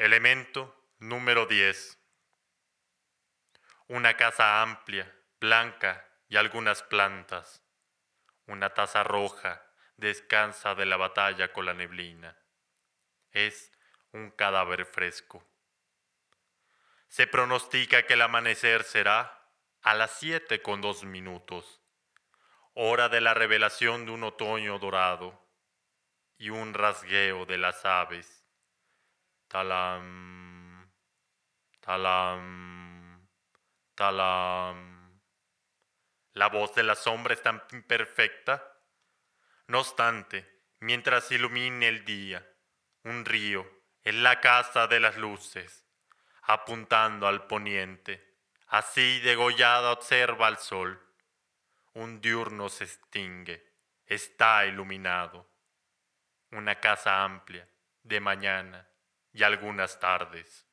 Elemento número 10. Una casa amplia, blanca y algunas plantas. Una taza roja descansa de la batalla con la neblina. Es un cadáver fresco. Se pronostica que el amanecer será a las siete con dos minutos, hora de la revelación de un otoño dorado y un rasgueo de las aves. Talam, talam, talam. La voz de la sombra es tan imperfecta. No obstante, mientras ilumine el día, un río en la casa de las luces, apuntando al poniente, así degollada observa al sol. Un diurno se extingue, está iluminado. Una casa amplia, de mañana y algunas tardes.